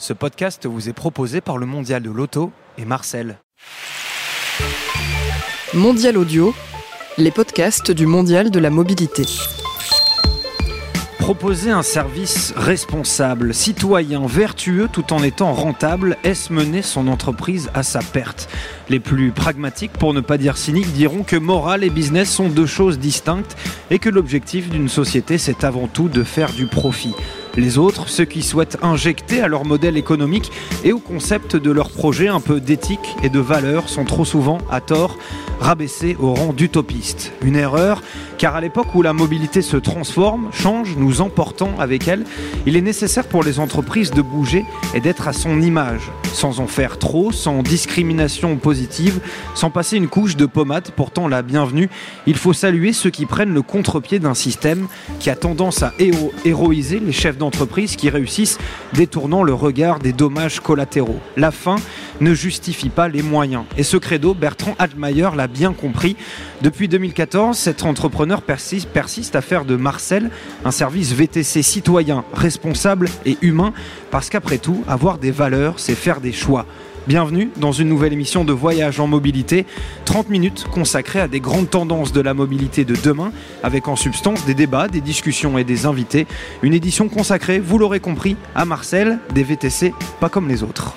Ce podcast vous est proposé par le Mondial de l'Auto et Marcel. Mondial Audio, les podcasts du Mondial de la mobilité. Proposer un service responsable, citoyen, vertueux tout en étant rentable, est-ce mener son entreprise à sa perte? Les plus pragmatiques, pour ne pas dire cyniques, diront que morale et business sont deux choses distinctes et que l'objectif d'une société, c'est avant tout de faire du profit. Les autres, ceux qui souhaitent injecter à leur modèle économique et au concept de leur projet un peu d'éthique et de valeur, sont trop souvent, à tort, rabaissés au rang d'utopistes. Une erreur, car à l'époque où la mobilité se transforme, change, nous emportant avec elle, il est nécessaire pour les entreprises de bouger et d'être à son image, sans en faire trop, sans discrimination positive, sans passer une couche de pommade, pourtant la bienvenue. Il faut saluer ceux qui prennent le contre-pied d'un système qui a tendance à héro héroïser les chefs d'entreprise qui réussissent détournant le regard des dommages collatéraux. La fin ne justifie pas les moyens. Et ce credo, Bertrand Altmaier l'a bien compris. Depuis 2014, cet entrepreneur persiste, persiste à faire de Marcel un service VTC citoyen, responsable et humain, parce qu'après tout, avoir des valeurs, c'est faire des choix. Bienvenue dans une nouvelle émission de Voyage en mobilité, 30 minutes consacrées à des grandes tendances de la mobilité de demain, avec en substance des débats, des discussions et des invités. Une édition consacrée, vous l'aurez compris, à Marcel, des VTC pas comme les autres.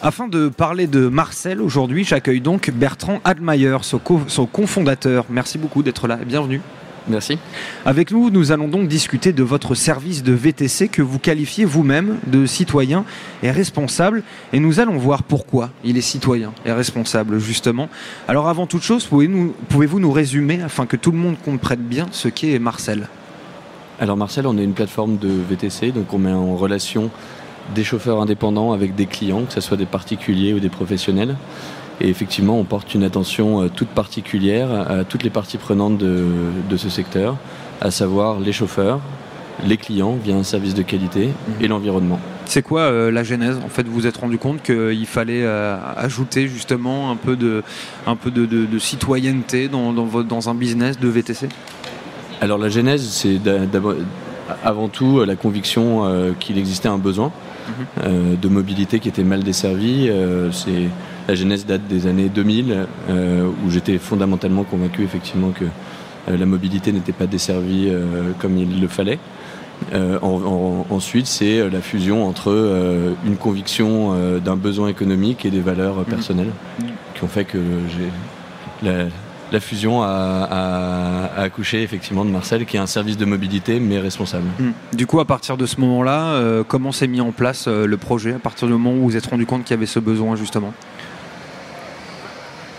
Afin de parler de Marcel aujourd'hui, j'accueille donc Bertrand Admayer, son, co son cofondateur. Merci beaucoup d'être là et bienvenue. Merci. Avec nous, nous allons donc discuter de votre service de VTC que vous qualifiez vous-même de citoyen et responsable. Et nous allons voir pourquoi il est citoyen et responsable, justement. Alors avant toute chose, pouvez-vous pouvez nous résumer, afin que tout le monde comprenne bien, ce qu'est Marcel? Alors Marcel, on est une plateforme de VTC, donc on met en relation des chauffeurs indépendants avec des clients, que ce soit des particuliers ou des professionnels. Et effectivement, on porte une attention toute particulière à toutes les parties prenantes de, de ce secteur, à savoir les chauffeurs, les clients via un service de qualité et l'environnement. C'est quoi euh, la genèse? En fait, vous vous êtes rendu compte qu'il fallait euh, ajouter justement un peu de, un peu de, de, de citoyenneté dans, dans, votre, dans un business de VTC Alors la genèse, c'est avant tout la conviction euh, qu'il existait un besoin euh, de mobilité qui était mal desservi. Euh, c'est la genèse date des années 2000 euh, où j'étais fondamentalement convaincu effectivement que euh, la mobilité n'était pas desservie euh, comme il le fallait. En, en, ensuite, c'est la fusion entre une conviction d'un besoin économique et des valeurs personnelles qui ont fait que la, la fusion a, accouché effectivement de Marcel, qui est un service de mobilité mais responsable. Mmh. Du coup, à partir de ce moment-là, comment s'est mis en place le projet? À partir du moment où vous vous êtes rendu compte qu'il y avait ce besoin justement?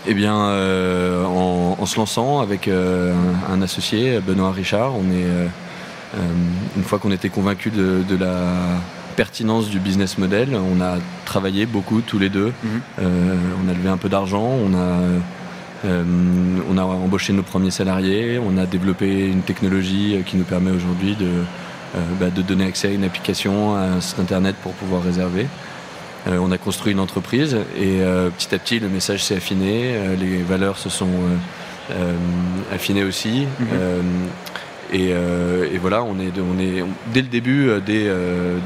Eh bien, euh, en, en, se lançant avec euh, un, un, associé, Benoît Richard, on est euh, une fois qu'on était convaincu de, de, la pertinence du business model, on a travaillé beaucoup tous les deux. Mmh. on a levé un peu d'argent, on a on a embauché nos premiers salariés, on a développé une technologie qui nous permet aujourd'hui de, bah, de donner accès à une application, à un site internet pour pouvoir réserver. Euh, on a construit une entreprise et euh, petit à petit le message s'est affiné, euh, les valeurs se sont affinées aussi. Mm -hmm. et, et, voilà, on est, on est on, dès le début, dès,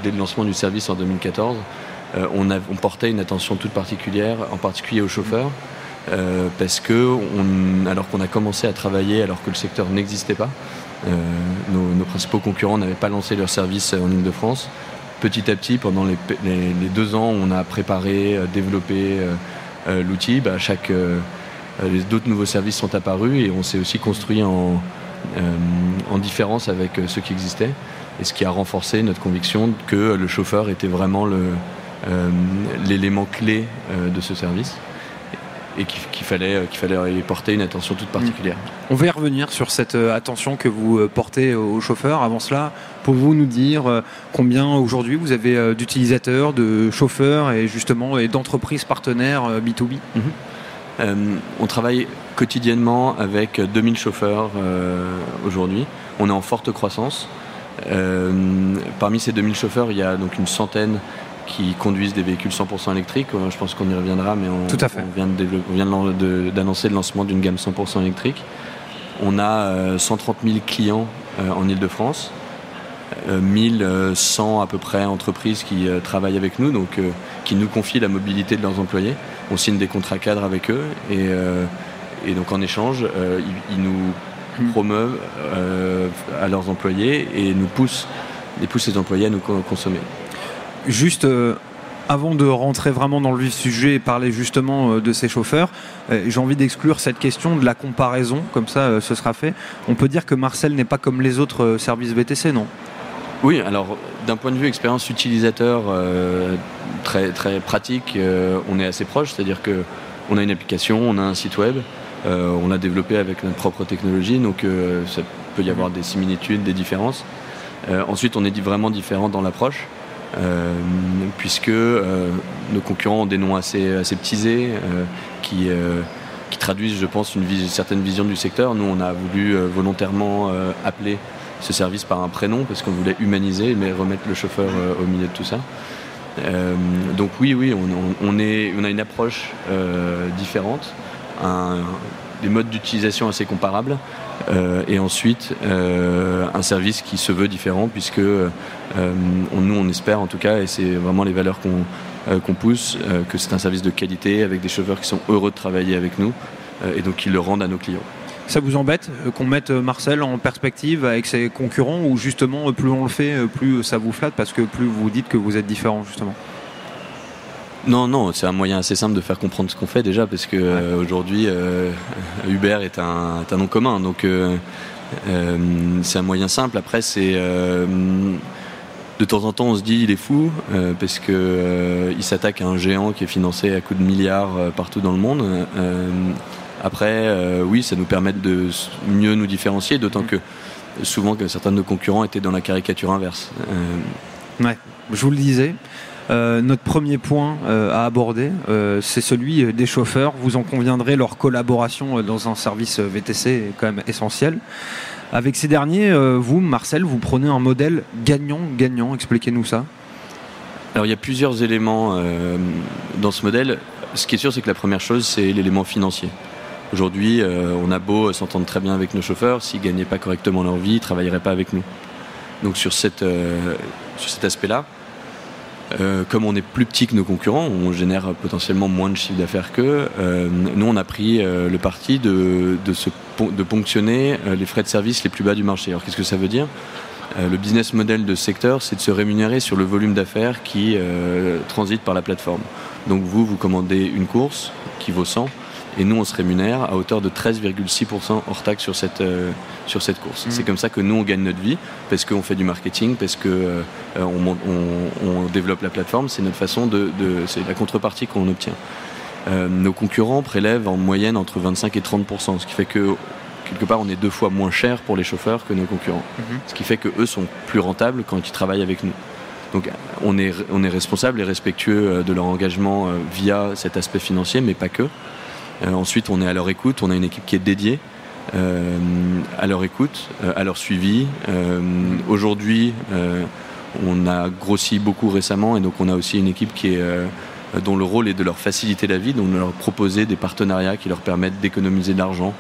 dès, le lancement du service en 2014, on, a, on portait une attention toute particulière, en particulier aux chauffeurs. Parce que on, alors qu'on a commencé à travailler alors que le secteur n'existait pas, nos, nos, principaux concurrents n'avaient pas lancé leur service en Ile-de-France. Petit à petit, pendant les, deux ans, on a préparé, euh, développé euh, l'outil. Bah, d'autres nouveaux services sont apparus et on s'est aussi construit en, en différence avec ceux qui existaient. Et ce qui a renforcé notre conviction que le chauffeur était vraiment l'élément clé de ce service et qu'il qu fallait, euh, qu'il fallait y porter une attention toute particulière. On va y revenir sur cette euh, attention que vous euh, portez aux chauffeurs. Avant cela, pouvez-vous nous dire combien aujourd'hui vous avez d'utilisateurs, de chauffeurs et justement et d'entreprises partenaires B2B mm -hmm. euh, On travaille quotidiennement avec 2000 chauffeurs euh, aujourd'hui. On est en forte croissance. Euh, parmi ces 2000 chauffeurs, il y a donc une centaine qui conduisent des véhicules 100% électriques. Je pense qu'on y reviendra, mais on, Tout à fait. on vient d'annoncer le lancement d'une gamme 100% électrique. On a euh, 130 000 clients euh, en Ile-de-France. 1100 à peu près entreprises qui travaillent avec nous, donc qui nous confient la mobilité de leurs employés. On signe des contrats cadres avec eux et, et donc en échange, ils, nous promeuvent à leurs employés et nous poussent, poussent les employés à nous consommer. Juste avant de rentrer vraiment dans le sujet et parler justement euh, de ces chauffeurs, euh, j'ai envie d'exclure cette question de la comparaison, comme ça euh, ce sera fait. On peut dire que Marcel n'est pas comme les autres services VTC, non? Oui, alors d'un point de vue expérience utilisateur très, très pratique, on est assez proche, c'est-à-dire que on a une application, on a un site web, on l'a développé avec notre propre technologie, donc ça peut y avoir des similitudes, des différences. ensuite, on est vraiment différent dans l'approche. Euh, puisque euh, nos concurrents ont des noms assez aseptisés euh, qui, traduisent, je pense, une, certaine vision du secteur. Nous, on a voulu volontairement appeler ce service par un prénom parce qu'on voulait humaniser, mais remettre le chauffeur au milieu de tout ça. donc oui, oui, on a une approche différente, des modes d'utilisation assez comparables, euh, et ensuite euh, un service qui se veut différent puisque euh, nous on espère en tout cas et c'est vraiment les valeurs qu'on pousse que c'est un service de qualité avec des chauffeurs qui sont heureux de travailler avec nous et donc qui le rendent à nos clients. Ça vous embête qu'on mette Marcel en perspective avec ses concurrents ou justement plus on le fait, plus ça vous flatte parce que plus vous dites que vous êtes différent justement? Non, non, c'est un moyen assez simple de faire comprendre ce qu'on fait déjà, parce que euh, aujourd'hui, euh, Uber est un, nom commun, donc euh, c'est un moyen simple. Après, c'est de temps en temps, on se dit il est fou, parce que il s'attaque à un géant qui est financé à coups de milliards partout dans le monde. après, oui, ça nous permet de mieux nous différencier, d'autant que souvent que certains de nos concurrents étaient dans la caricature inverse. Ouais, je vous le disais. Euh, notre premier point euh, à aborder, euh, c'est celui des chauffeurs. Vous en conviendrez, leur collaboration dans un service VTC est quand même essentielle. Avec ces derniers, vous, Marcel, vous prenez un modèle gagnant-gagnant. Expliquez-nous ça. Alors il y a plusieurs éléments dans ce modèle. Ce qui est sûr, c'est que la première chose, c'est l'élément financier. Aujourd'hui, on a beau s'entendre très bien avec nos chauffeurs, s'ils ne gagnaient pas correctement leur vie, ils ne travailleraient pas avec nous. Donc sur, cet aspect-là, euh, comme on est plus petit que nos concurrents, on génère potentiellement moins de chiffre d'affaires qu'eux. Euh, nous, on a pris euh, le parti de, de, ponctionner les frais de service les plus bas du marché. Alors, qu'est-ce que ça veut dire? Le business model de ce secteur, c'est de se rémunérer sur le volume d'affaires qui transite par la plateforme. Donc, vous, vous commandez une course qui vaut 100 et nous on se rémunère à hauteur de 13,6% hors taxe sur cette, euh, sur cette course. Mmh. C'est comme ça que nous on gagne notre vie, parce qu'on fait du marketing, parce qu'on euh, on, développe la plateforme, c'est notre façon de, c'est la contrepartie qu'on obtient. Euh, nos concurrents prélèvent en moyenne entre 25 et 30%, ce qui fait que quelque part on est deux fois moins cher pour les chauffeurs que nos concurrents. Mmh. Ce qui fait que eux sont plus rentables quand ils travaillent avec nous. Donc on est, on est responsable et respectueux de leur engagement via cet aspect financier, mais pas que. Euh, ensuite, on est à leur écoute, on a une équipe qui est dédiée. Euh, à leur écoute, euh, à leur suivi. Aujourd'hui, on a grossi beaucoup récemment et donc on a aussi une équipe qui est, dont le rôle est de leur faciliter la vie, donc de leur proposer des partenariats qui leur permettent d'économiser de l'argent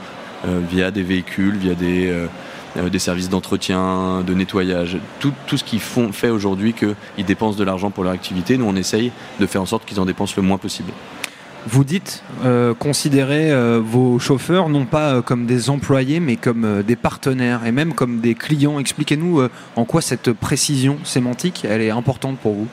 via des véhicules, via des, services d'entretien, de nettoyage, tout, ce qui fait aujourd'hui qu'ils dépensent de l'argent pour leur activité. Nous, on essaye de faire en sorte qu'ils en dépensent le moins possible. Vous dites euh, considérer euh, vos chauffeurs non pas euh, comme des employés mais comme des partenaires et même comme des clients. Expliquez-nous en quoi cette précision sémantique elle est importante pour vous?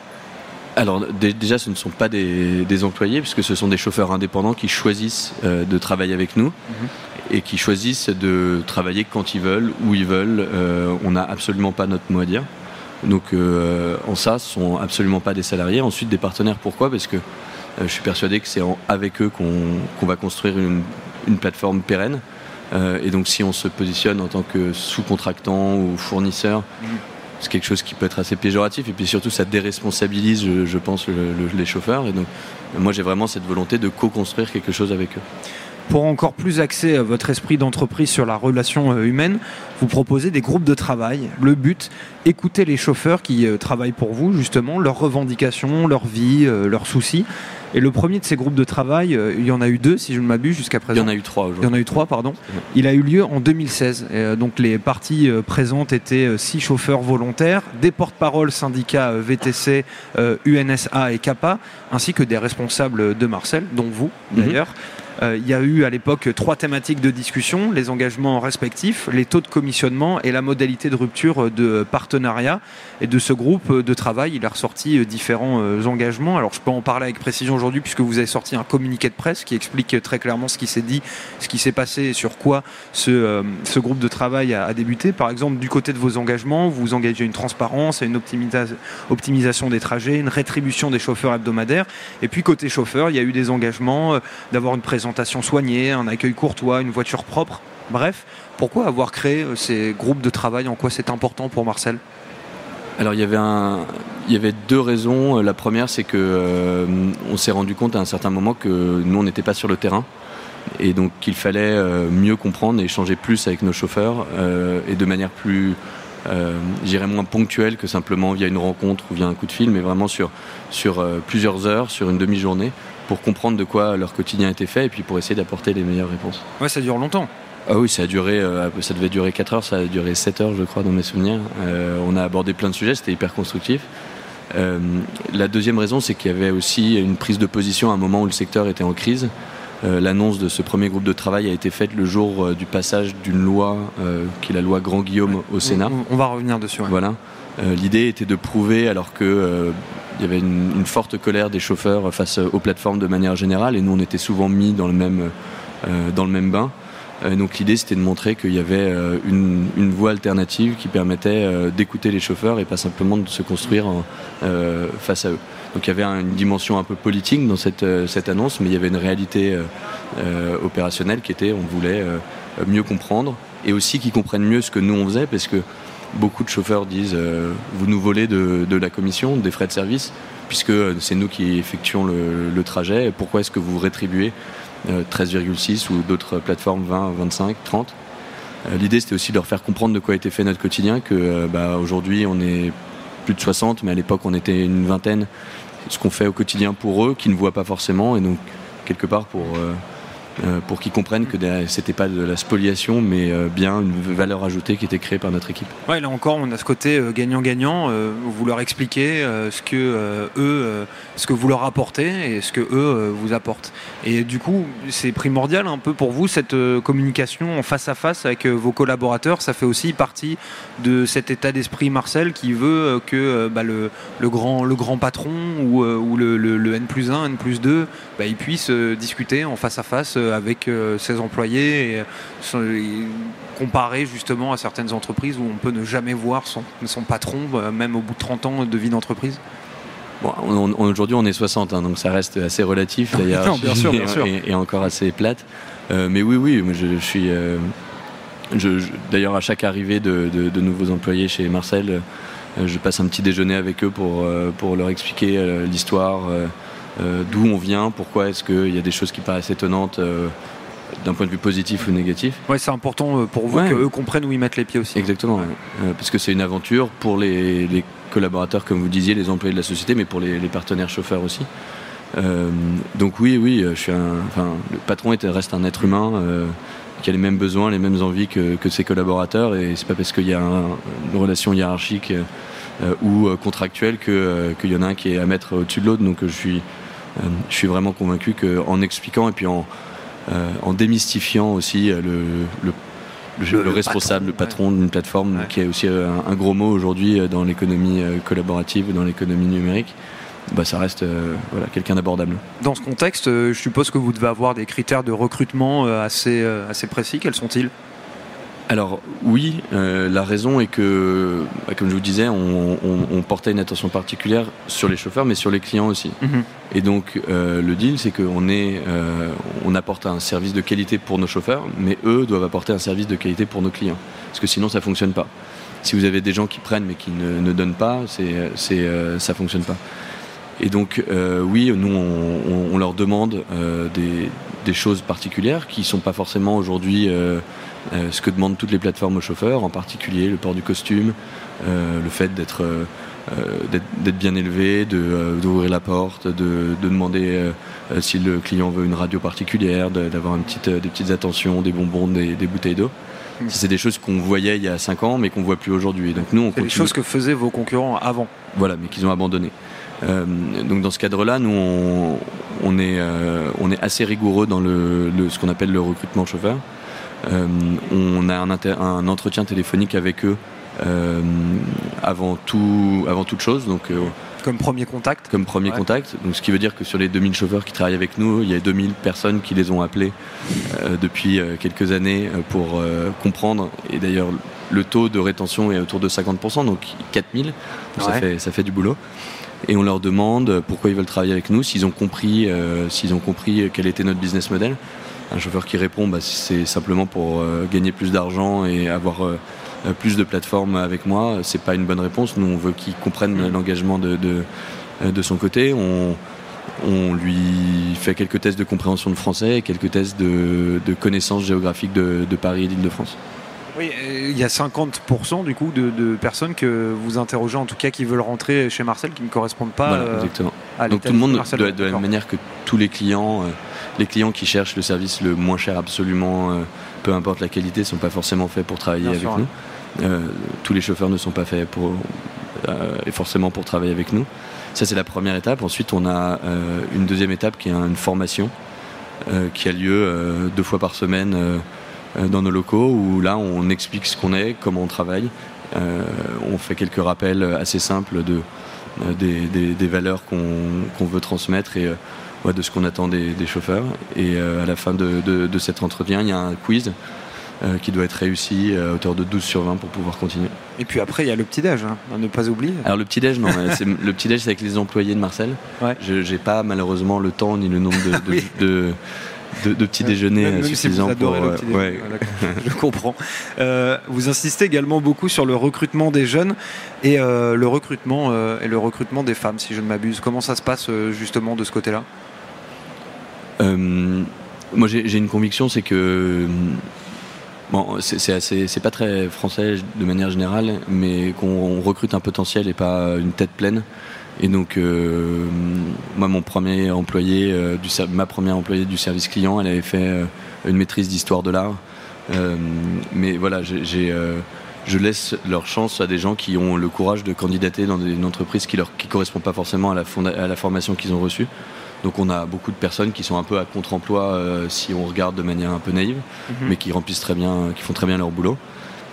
Alors déjà ce ne sont pas des, employés puisque ce sont des chauffeurs indépendants qui choisissent de travailler avec nous mhm. et qui choisissent de travailler quand ils veulent, où ils veulent. on n'a absolument pas notre mot à dire. Donc en ça, ce sont absolument pas des salariés. Ensuite des partenaires, pourquoi? Parce que euh, je suis persuadé que c'est avec eux qu'on va construire une, plateforme pérenne. Euh, et donc si on se positionne en tant que sous-contractant ou fournisseur, c'est quelque chose qui peut être assez péjoratif. Et puis surtout, ça déresponsabilise, je, pense, les chauffeurs. Et donc moi, j'ai vraiment cette volonté de co-construire quelque chose avec eux. Pour encore plus axer votre esprit d'entreprise sur la relation humaine, vous proposez des groupes de travail. Le but, écouter les chauffeurs qui travaillent pour vous, justement, leurs revendications, leur vie, leurs soucis. Et le premier de ces groupes de travail, euh, il y en a eu deux, si je ne m'abuse, jusqu'à présent. Il y en a eu trois Il y en a eu trois, pardon. Il a eu lieu en 2016. Euh, donc les parties euh, présentes étaient six chauffeurs volontaires, des porte-paroles syndicats VTC, UNSA et CAPA, ainsi que des responsables de Marcel, dont vous mhm. d'ailleurs. Euh, il y a eu à l'époque trois thématiques de discussion, les engagements respectifs, les taux de commissionnement et la modalité de rupture de partenariat. Et de ce groupe de travail, il a ressorti euh, différents euh, engagements. Alors je peux en parler avec précision aujourd'hui puisque vous avez sorti un communiqué de presse qui explique très clairement ce qui s'est dit, ce qui s'est passé et sur quoi ce, ce groupe de travail a, débuté. Par exemple, du côté de vos engagements, vous engagez une transparence et une optimisation des trajets, une rétribution des chauffeurs hebdomadaires. Et puis côté chauffeur, il y a eu des engagements d'avoir une présence présentation soignée, un accueil courtois, une voiture propre. Bref, pourquoi avoir créé euh, ces groupes de travail? En quoi c'est important pour Marcel? Alors il y avait il y avait deux raisons. La première, c'est que euh, on s'est rendu compte à un certain moment que nous on n'était pas sur le terrain et donc qu'il fallait euh, mieux comprendre et échanger plus avec nos chauffeurs et de manière plus, j'irais moins ponctuelle que simplement via une rencontre ou via un coup de fil, mais vraiment sur sur plusieurs heures, sur une demi-journée, pour comprendre de quoi leur quotidien était fait et puis pour essayer d'apporter les meilleures réponses. Ouais, ça dure longtemps. Ah oui, ça a duré, euh, ça devait durer 4 heures, ça a duré 7 heures, je crois, dans mes souvenirs. Euh, on a abordé plein de sujets, c'était hyper constructif. Euh, la deuxième raison, c'est qu'il y avait aussi une prise de position à un moment où le secteur était en crise. L'annonce de ce premier groupe de travail a été faite le jour du passage d'une loi, qui est la loi Grand Guillaume, au Sénat. On, va revenir dessus. Voilà. L'idée était de prouver, alors que il y avait une, forte colère des chauffeurs face aux plateformes de manière générale et nous on était souvent mis dans le même, euh, dans le même bain. Euh, donc l'idée c'était de montrer qu'il y avait euh, une, voie alternative qui permettait d'écouter les chauffeurs et pas simplement de se construire face à eux. Donc il y avait une dimension un peu politique dans cette, cette annonce, mais il y avait une réalité opérationnelle qui était on voulait mieux comprendre et aussi qu'ils comprennent mieux ce que nous on faisait parce que beaucoup de chauffeurs disent euh, vous nous volez de, la commission, des frais de service, puisque c'est nous qui effectuons le, trajet. Pourquoi est-ce que vous rétribuez 13,6 euh, ou d'autres plateformes 20, 25, 30 L'idée c'était aussi de leur faire comprendre de quoi était fait notre quotidien, que euh, bah, aujourd'hui on est plus de 60, mais à l'époque on était une vingtaine. Ce qu'on fait au quotidien pour eux, qui ne voient pas forcément, et donc quelque part pour euh, pour qu'ils comprennent que c'était pas de la spoliation, mais euh, bien une valeur ajoutée qui était créée par notre équipe. Ouais, là encore, on a ce côté euh, gagnant-gagnant. vous leur expliquez ce que eux, ce que vous leur apportez et ce que eux vous apportent. Et du coup, c'est primordial un peu pour vous cette communication en face à face avec vos collaborateurs. Ça fait aussi partie de cet état d'esprit Marcel qui veut que bah, le, grand, le grand patron ou, le, N plus 1, N plus 2, bah, ils puissent discuter en face à face avec euh, ses employés et, comparer justement à certaines entreprises où on peut ne jamais voir son, patron, euh, même au bout de 30 ans de vie d'entreprise Bon, Aujourd'hui, on est 60, hein, donc ça reste assez relatif d'ailleurs. bien sûr, bien sûr. Et, encore assez plate. Euh, mais oui, oui, je, suis. d'ailleurs, à chaque arrivée de, nouveaux employés chez Marcel, je passe un petit déjeuner avec eux pour, pour leur expliquer l'histoire, euh, d'où on vient, pourquoi est-ce qu'il y a des choses qui paraissent étonnantes euh, d'un point de vue positif ou négatif. Ouais, c'est important euh, pour vous qu'eux comprennent où ils mettent les pieds aussi. Exactement, parce que c'est une aventure pour les, collaborateurs, comme vous disiez, les employés de la société, mais pour les, partenaires chauffeurs aussi. donc oui, oui, je suis un, enfin, le patron reste un être humain qui a les mêmes besoins, les mêmes envies que, ses collaborateurs, et c'est pas parce qu'il y a une relation hiérarchique ou contractuelle qu'il y en a un qui est à mettre au-dessus de l'autre. Donc je suis euh, je suis vraiment convaincu qu'en expliquant et puis en, euh, en démystifiant aussi euh, le, le, responsable, le patron d'une plateforme, qui est aussi un, gros mot aujourd'hui dans l'économie collaborative, dans l'économie numérique. Bah, ça reste voilà, quelqu'un d'abordable. Dans ce contexte, je suppose que vous devez avoir des critères de recrutement assez, assez précis. Quels sont-ils? Alors oui, euh, la raison est que, bah, comme je vous disais, on, portait une attention particulière sur les chauffeurs, mais sur les clients aussi. Mhm. Et donc euh, le deal, c'est qu'on est, euh, on apporte un service de qualité pour nos chauffeurs, mais eux doivent apporter un service de qualité pour nos clients, parce que sinon ça fonctionne pas. Si vous avez des gens qui prennent mais qui ne, donnent pas, c'est, c'est, ça fonctionne pas. Et donc oui, nous on, leur demande des des choses particulières qui sont pas forcément aujourd'hui ce que demandent toutes les plateformes aux chauffeurs, en particulier le port du costume, le fait d'être bien élevé, d'ouvrir la porte, de, demander si le client veut une radio particulière, d'avoir petite, des petites attentions, des bonbons, des, des bouteilles d'eau. C'est des choses qu'on voyait il y a 5 ans, mais qu'on voit plus aujourd'hui. Donc nous, on continue. des choses que faisaient vos concurrents avant. Voilà, mais qu'ils ont abandonné. Euh, donc dans ce cadre-là, nous, on, on est, euh, on est assez rigoureux dans le, ce qu'on appelle le recrutement chauffeur. Euh, on a un, un, entretien téléphonique avec eux avant, tout, avant toute chose. Donc comme premier contact Comme premier contact. Donc, ce qui veut dire que sur les 2000 chauffeurs qui travaillent avec nous, il y a 2000 personnes qui les ont appelés euh, depuis euh, quelques années euh, pour comprendre. Et d'ailleurs, le taux de rétention est autour de 50%, donc 4000. ça, fait, ça fait du boulot. Et on leur demande pourquoi ils veulent travailler avec nous, s'ils ont compris, s'ils ont compris quel était notre business model. Un chauffeur qui répond, bah, c'est simplement pour gagner plus d'argent et avoir euh, plus de plateformes avec moi, c'est pas une bonne réponse. Nous, on veut qu'il comprenne mm. l'engagement de, euh, de, son côté. On, on lui fait quelques tests de compréhension de français et quelques tests de, de connaissance géographique de, de Paris et d'Île-de-France. Oui, il y a 50% du coup de, personnes que vous interrogez, en tout cas qui veulent rentrer chez Marcel, qui ne correspondent pas. Voilà, euh, exactement. Donc tout le monde, de, de, la même manière que tous les clients, les clients qui cherchent le service le moins cher absolument, peu importe la qualité, ne sont pas forcément faits pour travailler avec nous. Euh, tous les chauffeurs ne sont pas faits pour, euh, et forcément pour travailler avec nous. Ça, c'est la première étape. Ensuite, on a euh, une deuxième étape qui est une formation qui a lieu deux fois par semaine dans nos locaux où là, on explique ce qu'on est, comment on travaille. on fait quelques rappels assez simples de, des, valeurs qu'on veut transmettre et de ce qu'on attend des, chauffeurs. Et à la fin de, de cet entretien, il y a un quiz euh, qui doit être réussi euh, à hauteur de 12 sur 20 pour pouvoir continuer. Et puis après, il y a le petit-déj, hein, à ne pas oublier. Alors le petit-déj, non, le petit-déj, c'est avec les employés de Marcel. Je n'ai pas malheureusement le temps ni le nombre de, de, petits déjeuners suffisants pour. Euh, ouais. je comprends. vous insistez également beaucoup sur le recrutement des jeunes et le recrutement et le recrutement des femmes, si je ne m'abuse. Comment ça se passe justement de ce côté-là? Moi, j'ai une conviction, c'est que Bon, c'est pas très français de manière générale, mais qu'on recrute un potentiel et pas une tête pleine. Et donc, euh, moi, mon premier employé, euh, du, ma première employée du service client, elle avait fait euh, une maîtrise d'histoire de l'art. mais voilà, j'ai je laisse leur chance à des gens qui ont le courage de candidater dans une entreprise qui ne qui correspond pas forcément à la, à la formation qu'ils ont reçue. Donc on a beaucoup de personnes qui sont un peu à contre-emploi si on regarde de manière un peu naïve, mhm. mais qui remplissent très bien, qui font très bien leur boulot.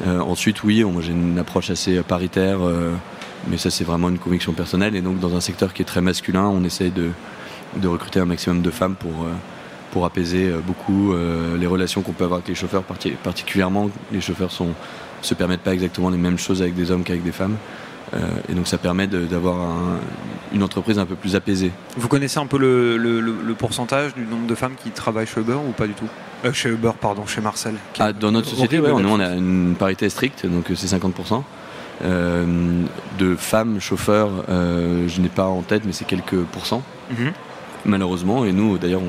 Ensuite, oui, j'ai une approche assez paritaire, mais ça c'est vraiment une conviction personnelle. Et donc dans un secteur qui est très masculin, on essaye de, recruter un maximum de femmes pour, pour apaiser beaucoup les relations qu'on peut avoir avec les chauffeurs, particulièrement les chauffeurs ne se permettent pas exactement les mêmes choses avec des hommes qu'avec des femmes. Euh, et donc ça permet d'avoir une entreprise un peu plus apaisée. Vous connaissez un peu le, pourcentage du nombre de femmes qui travaillent chez Uber ou pas du tout? Euh, Chez Uber, pardon, chez Marcel. Ah, dans notre société, ouais, on, a une parité stricte, donc c'est 50%. Euh, de femmes chauffeurs, je n'ai pas en tête, mais c'est quelques pourcents, mhm. malheureusement. Et nous, d'ailleurs,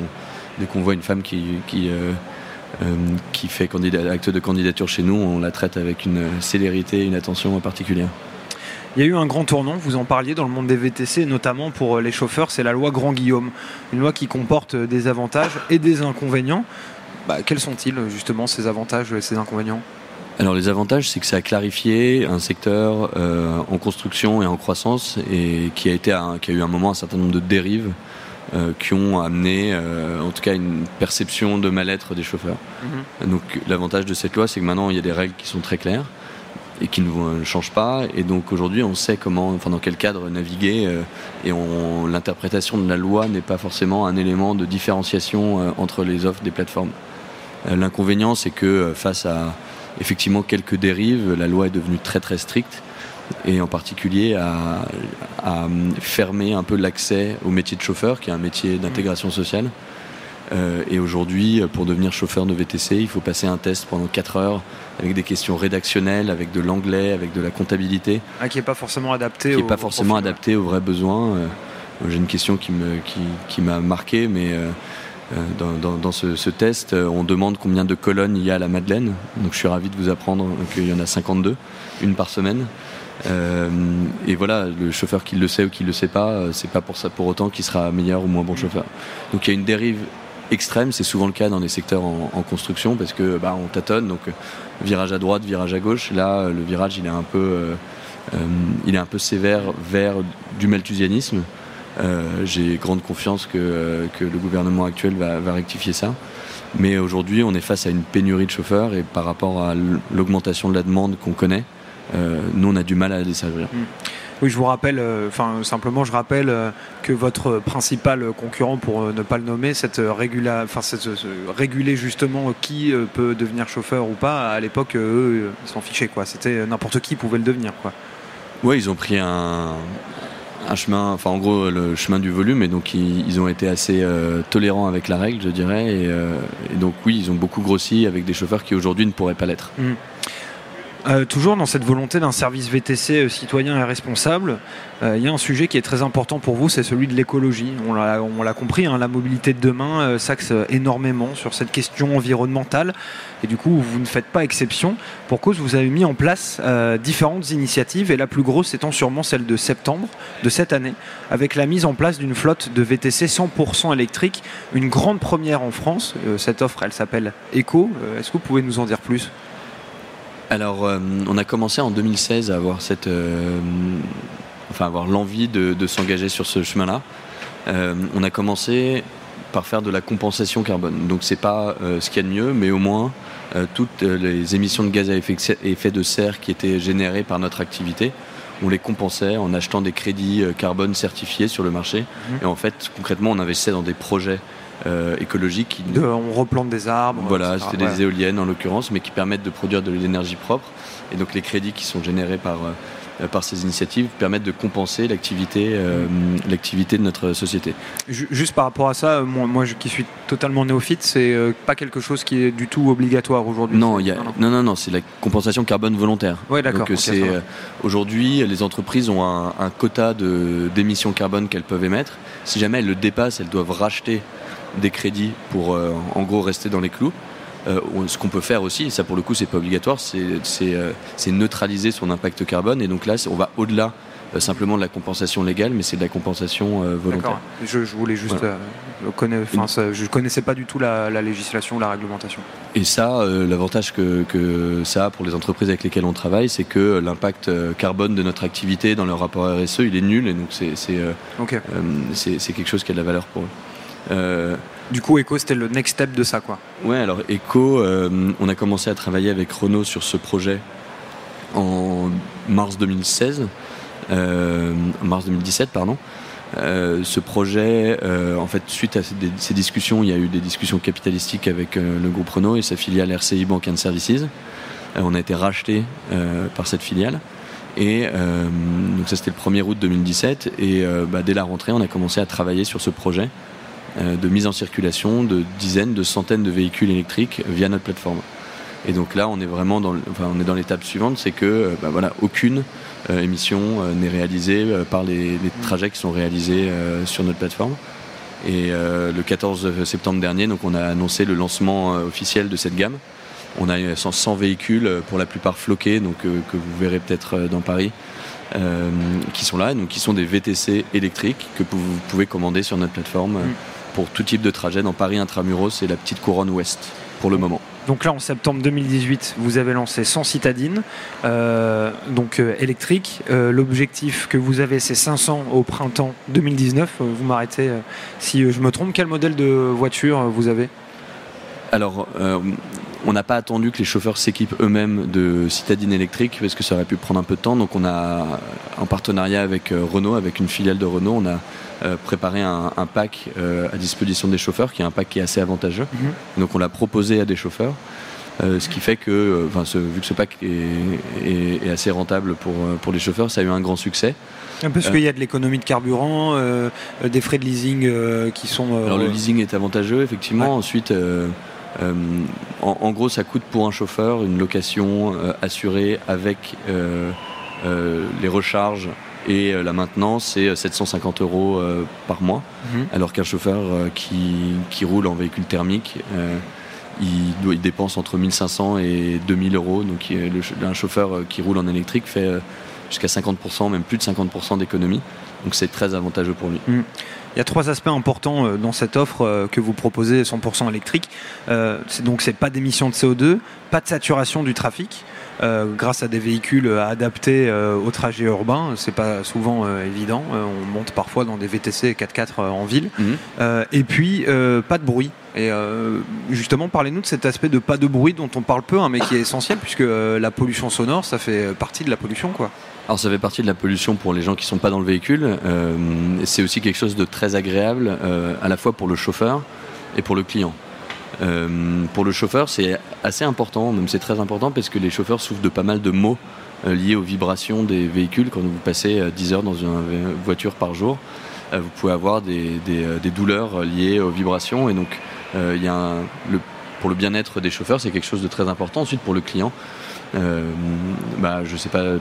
dès qu'on voit une femme qui, qui, qui fait acte de candidature chez nous, on la traite avec une célérité, une attention particulière. Il y a eu un grand tournant, vous en parliez dans le monde des VTC, notamment pour euh, les chauffeurs, c'est la loi Grand Guillaume. Une loi qui comporte euh, des avantages et des inconvénients. Bah, quels sont-ils justement ces avantages et ces inconvénients? Alors les avantages, c'est que ça a clarifié un secteur euh, en construction et en croissance et qui a, été qui a eu un moment un certain nombre de dérives qui ont amené en tout cas une perception de mal-être des chauffeurs. Mhm. Donc l'avantage de cette loi, c'est que maintenant il y a des règles qui sont très claires et qui ne change pas. Et donc aujourd'hui, on sait comment, enfin dans quel cadre naviguer. Euh, et l'interprétation de la loi n'est pas forcément un élément de différenciation euh, entre les offres des plateformes. Euh, l'inconvénient, c'est que face à effectivement quelques dérives, la loi est devenue très très stricte et en particulier à, à fermer un peu l'accès au métier de chauffeur, qui est un métier d'intégration sociale. Euh, et aujourd'hui, pour devenir chauffeur de VTC, il faut passer un test pendant 4 heures avec des questions rédactionnelles, avec de l'anglais, avec de la comptabilité. Ah, qui n'est pas forcément adapté. Qui n'est pas forcément adapté aux vrais besoins. Euh, j'ai une question qui m'a qui, qui marqué, mais dans, ce, test, on demande combien de colonnes il y a à la Madeleine. Donc je suis ravi de vous apprendre qu'il y en a 52, une par semaine. et voilà, le chauffeur qui le sait ou qui le sait pas, c'est pas pour ça pour autant qu'il sera meilleur ou moins bon chauffeur. Donc il y a une dérive extrême, c'est souvent le cas dans les secteurs en, construction parce que bah, on tâtonne, donc virage à droite, virage à gauche. Là, le virage il est un peu euh, il est un peu sévère vers du malthusianisme. Euh, j'ai grande confiance que, euh, que, le gouvernement actuel va, rectifier ça. Mais aujourd'hui, on est face à une pénurie de chauffeurs et par rapport à l'augmentation de la demande qu'on connaît, nous, on a du mal à les servir. Hmm. Oui, je vous rappelle, enfin simplement, je rappelle que votre principal concurrent, pour ne pas le nommer, cette, régula, enfin, cette, réguler justement qui peut devenir chauffeur ou pas. À l'époque, eux, ils s'en fichaient quoi. C'était n'importe qui pouvait le devenir quoi. Oui, ils ont pris un, chemin, enfin en gros le chemin du volume, et donc ils, ont été assez euh, tolérants avec la règle, je dirais, euh, et, donc oui, ils ont beaucoup grossi avec des chauffeurs qui aujourd'hui ne pourraient pas l'être. Mmh. Euh, toujours dans cette volonté d'un service VTC citoyen et responsable, il y a un sujet qui est très important pour vous, c'est celui de l'écologie. On l'a compris, hein, la mobilité de demain s'axe énormément sur cette question environnementale. Et du coup, vous ne faites pas exception. Pour cause, vous avez mis en place euh, différentes initiatives, et la plus grosse étant sûrement celle de septembre de cette année, avec la mise en place d'une flotte de VTC 100% électrique, une grande première en France. Euh, cette offre, elle s'appelle Eco. Euh, est-ce que vous pouvez nous en dire plus? Alors, on a commencé en 2016 à avoir cette, enfin avoir l'envie de, de s'engager sur ce chemin-là. on a commencé par faire de la compensation carbone. Donc c'est pas ce qu'il y a de mieux, mais au moins euh, toutes les émissions de gaz à effet de serre qui étaient générées par notre activité, on les compensait en achetant des crédits euh, carbone certifiés sur le marché. Mhm. Et en fait, concrètement, on investissait dans des projets euh, écologiques. on replante des arbres. Voilà, c'était des éoliennes en l'occurrence, mais qui permettent de produire de l'énergie propre. Et donc les crédits qui sont générés par euh, par ces initiatives permettent de compenser l'activité euh, l'activité de notre société. Juste par rapport à ça, moi, moi qui suis totalement néophyte, c'est euh, pas quelque chose qui est du tout obligatoire aujourd'hui. Non, non, non, non, c'est la compensation carbone volontaire. Oui, d'accord. c'est aujourd'hui les entreprises ont un, un quota d'émissions carbone qu'elles peuvent émettre. Si jamais elles le dépassent, elles doivent racheter des crédits pour en gros rester dans les clous. Euh, ce qu'on peut faire aussi, et ça pour le coup c'est pas obligatoire, c'est euh, neutraliser son impact carbone. Et donc là, on va au-delà euh, simplement de la compensation légale, mais c'est de la compensation volontaire. Je, voulais juste je connaissais pas du tout la, législation, la réglementation. Et ça, l'avantage que, ça a pour les entreprises avec lesquelles on travaille, c'est que l'impact carbone de notre activité dans leur rapport RSE, il est nul, et donc c'est c'est quelque chose qui a de la valeur pour eux. Du coup, Eco, c'était le next step de ça, quoi. Ouais, alors Eco, euh, on a commencé à travailler avec Renault sur ce projet en mars 2016, euh, mars 2017, pardon. Euh, ce projet, en fait, suite à ces, discussions, il y a eu des discussions capitalistiques avec le groupe Renault et sa filiale RCI Bank and Services. on a été racheté par cette filiale. Et donc ça c'était le 1er août 2017 et bah, dès la rentrée on a commencé à travailler sur ce projet euh, de mise en circulation de dizaines, de centaines de véhicules électriques via notre plateforme. Et donc là, on est vraiment dans, on est dans l'étape suivante, c'est que euh, bah, voilà, aucune euh, émission n'est réalisée par les, trajets qui sont réalisés sur notre plateforme. Et le 14 septembre dernier, donc on a annoncé le lancement officiel de cette gamme. On a 100 véhicules, pour la plupart floqués, donc que vous verrez peut-être dans Paris, qui sont là, donc qui sont des VTC électriques que vous pouvez commander sur notre plateforme. Mm pour tout type de trajet dans Paris intramuros et la petite couronne ouest pour le moment. Donc là, en septembre 2018, vous avez lancé 100 citadines, euh, donc euh, électriques. Euh, l'objectif que vous avez, c'est 500 au printemps 2019. vous m'arrêtez si je me trompe. Quel modèle de voiture vous avez? Alors, on n'a pas attendu que les chauffeurs s'équipent eux-mêmes de citadines électriques parce que ça aurait pu prendre un peu de temps. Donc, on a, en partenariat avec Renault, avec une filiale de Renault, on a euh, préparer un, pack euh, à disposition des chauffeurs, qui est un pack qui est assez avantageux. Mhm. Donc on l'a proposé à des chauffeurs. Euh, ce qui fait que, enfin, vu que ce pack est, assez rentable pour, pour les chauffeurs, ça a eu un grand succès. Parce qu'il y a de l'économie de carburant, des frais de leasing qui sont. Alors le leasing est avantageux, effectivement. Ensuite, en, gros, ça coûte pour un chauffeur une location assurée avec les recharges Et la maintenance, c'est 750 euros par mois. Mhm. Alors qu'un chauffeur qui, qui, roule en véhicule thermique, il, il, dépense entre 1500 et 2000 euros. Donc un chauffeur qui roule en électrique fait jusqu'à 50%, même plus de 50% d'économie. Donc c'est très avantageux pour lui. Mhm. Il y a trois aspects importants euh, dans cette offre euh, que vous proposez 100% électrique. Euh, donc c'est pas d'émissions de CO2, pas de saturation du trafic. Grâce à des véhicules adaptés au trajet urbain, c'est pas souvent évident. on monte parfois dans des VTC 4x4 en ville. Mhm. et puis pas de bruit. Et justement, parlez-nous de cet aspect de pas de bruit dont on parle peu, hein, mais qui est essentiel puisque la pollution sonore, ça fait partie de la pollution, quoi. Alors ça fait partie de la pollution pour les gens qui ne sont pas dans le véhicule. Euh, c'est aussi quelque chose de très agréable euh, à la fois pour le chauffeur et pour le client. Euh, pour le chauffeur, c'est assez important, même c'est très important parce que les chauffeurs souffrent de pas mal de maux liés aux vibrations des véhicules. Quand vous passez 10 heures dans une voiture par jour, vous pouvez avoir des, douleurs liées aux vibrations. Et donc, y a pour le bien-être des chauffeurs, c'est quelque chose de très important. Ensuite, pour le client, bah, je ne sais pas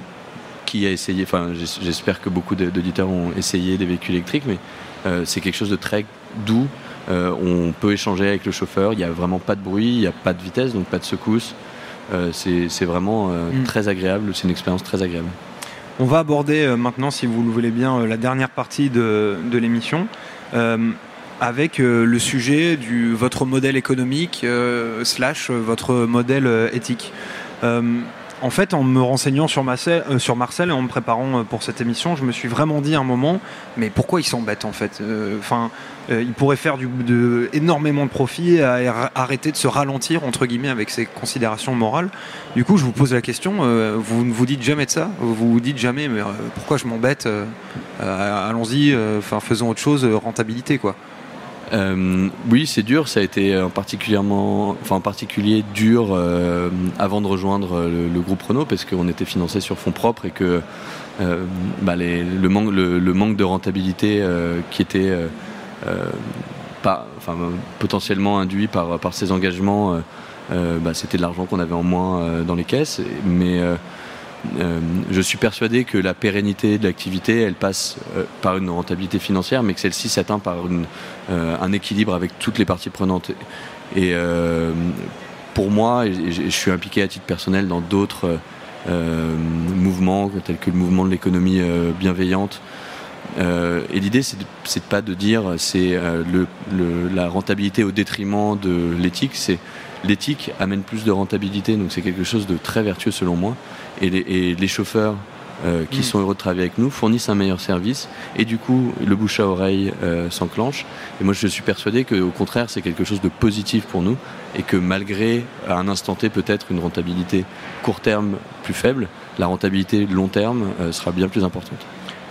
qui a essayé, enfin j'espère que beaucoup d'auditeurs ont essayé des véhicules électriques, mais euh, c'est quelque chose de très doux. Euh, on peut échanger avec le chauffeur, il n'y a vraiment pas de bruit, il n'y a pas de vitesse, donc pas de secousse. Euh, c'est vraiment mm. très agréable, c'est une expérience très agréable. On va aborder maintenant, si vous le voulez bien, la dernière partie de, de l'émission avec le sujet du votre modèle économique slash votre modèle éthique. En fait, en me renseignant sur Marcel, euh, Marcel et en me préparant euh, pour cette émission, je me suis vraiment dit un moment, mais pourquoi il s'embête en fait euh, Enfin, il pourrait faire du, de, énormément de profit et arrêter de se ralentir entre guillemets avec ses considérations morales. Du coup, je vous pose la question vous ne vous dites jamais de ça? Vous vous dites jamais, mais pourquoi je m'embête Allons-y, faisons autre chose, rentabilité quoi. Euh, oui, c'est dur. Ça a été en, particulièrement, enfin, en particulier dur euh, avant de rejoindre le, groupe Renault parce qu'on était financé sur fonds propres et que euh, bah, le, manque, de rentabilité qui était enfin, potentiellement induit par, par ces engagements, bah, c'était de l'argent qu'on avait en moins dans les caisses. Mais euh, je suis persuadé que la pérennité de l'activité, elle passe euh, par une rentabilité financière, mais que celle-ci s'atteint par euh, un équilibre avec toutes les parties prenantes. Et pour moi, je suis impliqué à titre personnel dans d'autres mouvements, tels que le mouvement de l'économie bienveillante. et l'idée, c'est de, pas de dire c'est la rentabilité au détriment de l'éthique, c'est l'éthique amène plus de rentabilité, donc c'est quelque chose de très vertueux selon moi. Et les, chauffeurs euh, qui mm. sont heureux de travailler avec nous fournissent un meilleur service et du coup le bouche à oreille euh, s'enclenche. Et moi je suis persuadé qu'au contraire c'est quelque chose de positif pour nous et que malgré à un instant T peut-être une rentabilité court terme plus faible, la rentabilité long terme euh, sera bien plus importante.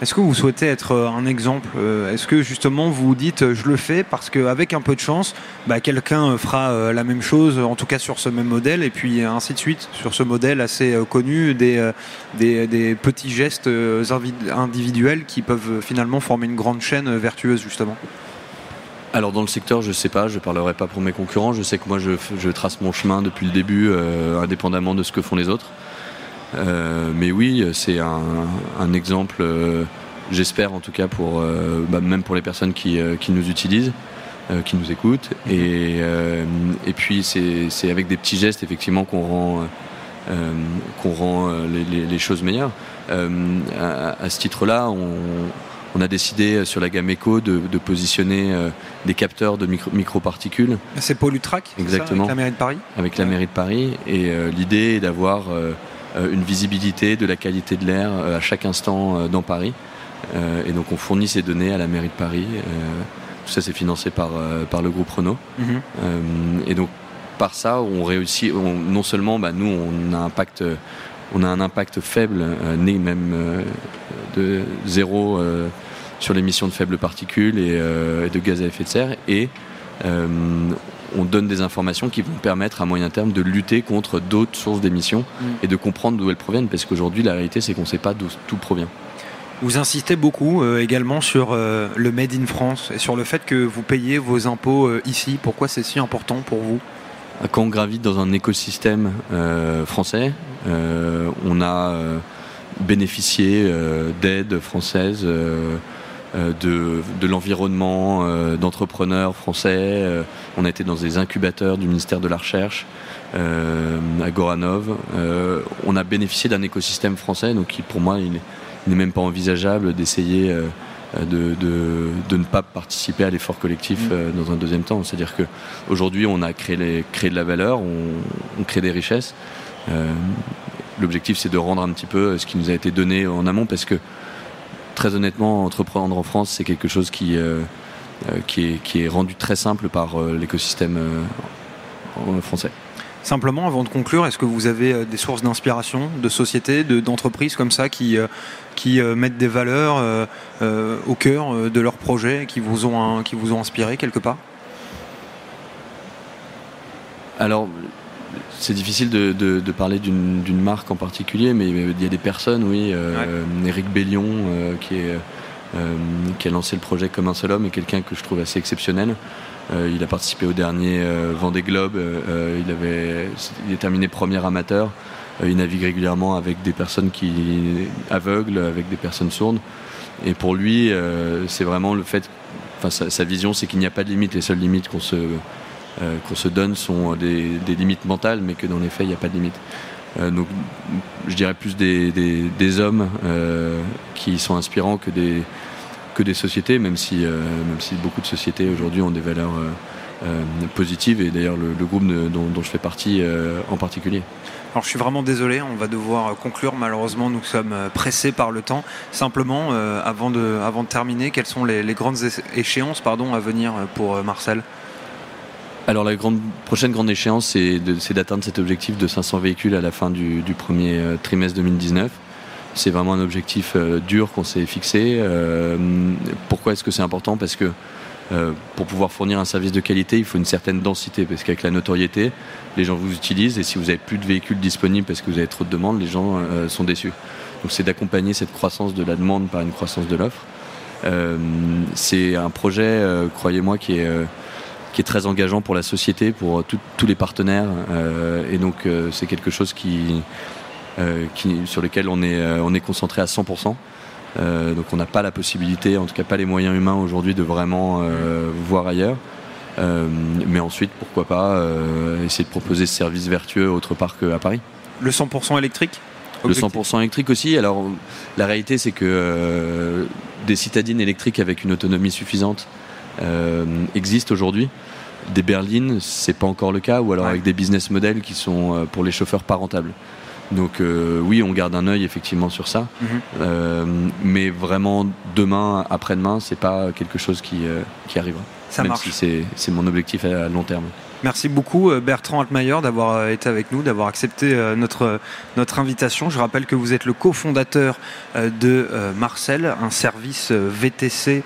Est-ce que vous souhaitez être euh, un exemple euh, Est-ce que justement vous dites euh, je le fais parce qu'avec un peu de chance, bah, quelqu'un fera la même chose, en tout cas sur ce même modèle, et puis ainsi de suite, sur ce modèle assez connu des, des, petits gestes individuels qui peuvent finalement former une grande chaîne vertueuse justement? Alors dans le secteur, je ne sais pas, je ne parlerai pas pour mes concurrents. Je sais que moi, je trace mon chemin depuis le début, indépendamment de ce que font les autres. Euh, mais oui, c'est un, exemple, euh, j'espère en tout cas, pour, euh, bah, même pour les personnes qui, nous utilisent. qui nous écoutent et, et puis c'est avec des petits gestes effectivement qu'on rend qu'on rend les, choses meilleures. À, ce titre-là, on, a décidé sur la gamme Eco de, positionner des capteurs de micro, microparticules. C'est Pollutrak Exactement. avec la mairie de Paris? Avec la mairie de Paris. Et l'idée est d'avoir une visibilité de la qualité de l'air euh, à chaque instant euh, dans Paris. et donc on fournit ces données à la mairie de Paris. tout ça c'est financé par, par le groupe Renault. Mhm. et donc par ça, on réussit. non seulement, bah, nous, on a un impact, on a un impact faible, né même de zéro sur l'émission de faibles particules et, de gaz à effet de serre, et on donne des informations qui vont permettre à moyen terme de lutter contre d'autres sources d'émissions mm. et de comprendre d'où elles proviennent, parce qu'aujourd'hui la réalité c'est qu'on ne sait pas d'où tout provient. Vous insistez beaucoup euh, également sur euh, le Made in France et sur le fait que vous payez vos impôts euh, ici. Pourquoi c'est si important pour vous? Quand on gravite dans un écosystème français, on a bénéficié d'aides françaises. De, de l'environnement, d'entrepreneurs français. on a été dans des incubateurs du ministère de la Recherche à Goranov. on a bénéficié d'un écosystème français, donc qui, pour moi, il n'est même pas envisageable d'essayer euh, de, ne pas participer à l'effort collectif mm. euh, dans un deuxième temps. C'est-à-dire qu'aujourd'hui, on a créé, de la valeur, on, crée des richesses. Euh, l'objectif, c'est de rendre un petit peu ce qui nous a été donné en amont, parce que très honnêtement, entreprendre en France, c'est quelque chose qui, qui, est, rendu très simple par l'écosystème français. Simplement, avant de conclure, est-ce que vous avez euh, des sources d'inspiration de sociétés, d'entreprises comme ça qui, euh, qui euh, mettent des valeurs au cœur de leurs projets, qui vous ont, qui vous ont inspiré quelque part? Alors, c'est difficile de, parler d'une marque en particulier, mais il y a des personnes, oui. Eric Bellion, qui, est, qui a lancé le projet Comme un seul homme, est quelqu'un que je trouve assez exceptionnel. Euh, il a participé au dernier euh, Vendée Globe. Euh, il, avait, il est terminé premier amateur. il navigue régulièrement avec des personnes qui aveugles, avec des personnes sourdes. Et pour lui, c'est vraiment le fait, enfin sa, vision, c'est qu'il n'y a pas de limite. Les seules limites qu'on se, qu'on se donne sont des, limites mentales, mais que dans les faits, il n'y a pas de limite. donc, je dirais plus des, hommes qui sont inspirants que des, que des sociétés, même si, euh, même si beaucoup de sociétés aujourd'hui ont des valeurs euh, euh, positives, et d'ailleurs le, groupe dont, je fais partie en particulier. Alors je suis vraiment désolé, on va devoir conclure. Malheureusement, nous sommes pressés par le temps. Simplement, avant, de, avant de terminer, quelles sont les, grandes échéances pardon, à venir pour Marcel? Alors la grande, prochaine grande échéance, c'est d'atteindre cet objectif de 500 véhicules à la fin du, premier trimestre 2019. C'est vraiment un objectif euh, dur qu'on s'est fixé. Euh, pourquoi est-ce que c'est important? Parce que euh, pour pouvoir fournir un service de qualité, il faut une certaine densité, parce qu'avec la notoriété, les gens vous utilisent, et si vous n'avez plus de véhicules disponibles parce que vous avez trop de demandes, les gens sont déçus. Donc c'est d'accompagner cette croissance de la demande par une croissance de l'offre. c'est un projet, croyez-moi, qui est, qui est très engageant pour la société, pour tous les partenaires, et donc c'est quelque chose qui euh, sur lesquels on est, euh, on est concentré à 100%. Euh, donc on n'a pas la possibilité, en tout cas pas les moyens humains aujourd'hui de vraiment voir ailleurs. mais ensuite, pourquoi pas essayer de proposer ce service vertueux autre part qu'à Paris. Le 100% électrique? Le 100% électrique aussi. Alors la réalité c'est que des citadines électriques avec une autonomie suffisante existent aujourd'hui. Des berlines, c'est pas encore le cas, ou alors avec des business models qui sont pour les chauffeurs pas rentables. Donc euh, oui, on garde un œil effectivement sur ça, mhm. euh, mais vraiment demain, après-demain, c'est pas quelque chose qui, euh, qui arrivera. Ça même si c'est mon objectif à long terme. Merci beaucoup euh, Bertrand Altmaier d'avoir euh, été avec nous, d'avoir accepté euh, notre, notre invitation. Je rappelle que vous êtes le cofondateur de Marcel, un service VTC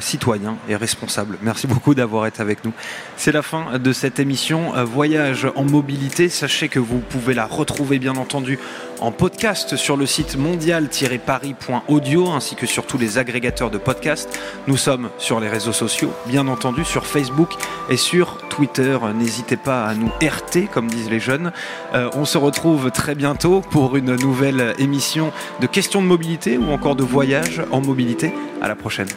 citoyen et responsable. Merci beaucoup d'avoir été avec nous. C'est la fin de cette émission Voyage en mobilité. Sachez que vous pouvez la retrouver bien entendu en podcast sur le site mondial-paris.audio ainsi que sur tous les agrégateurs de podcasts. Nous sommes sur les réseaux sociaux, bien entendu sur Facebook et sur Twitter. N'hésitez pas à nous RT, comme disent les jeunes. Euh, on se retrouve très bientôt pour une nouvelle émission de questions de mobilité ou encore de voyage en mobilité. À la prochaine.